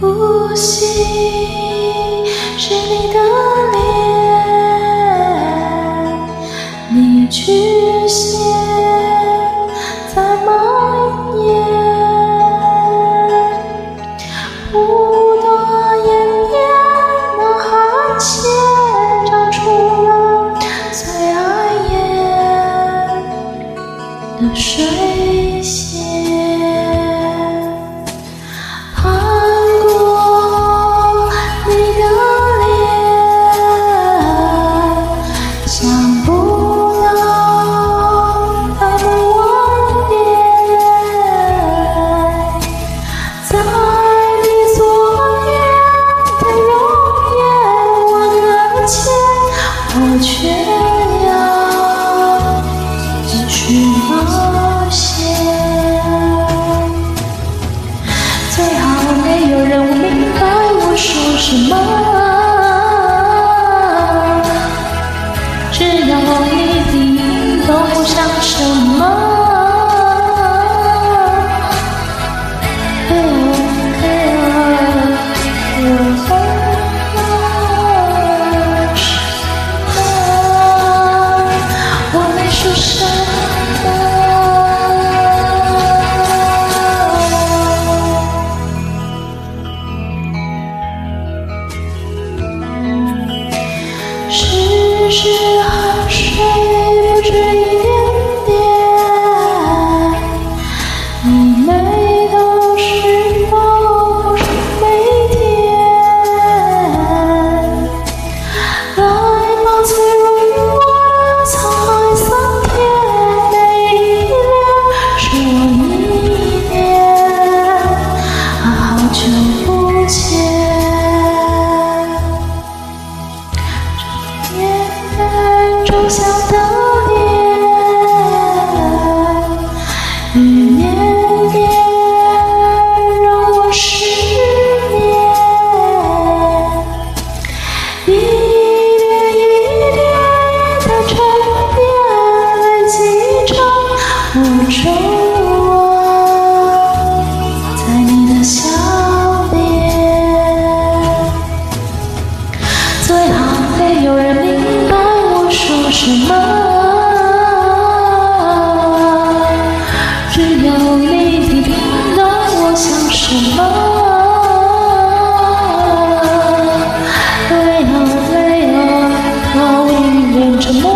呼吸。没有人明白我说什么，只有你听到我想什么。累啊累啊，我宁愿沉默。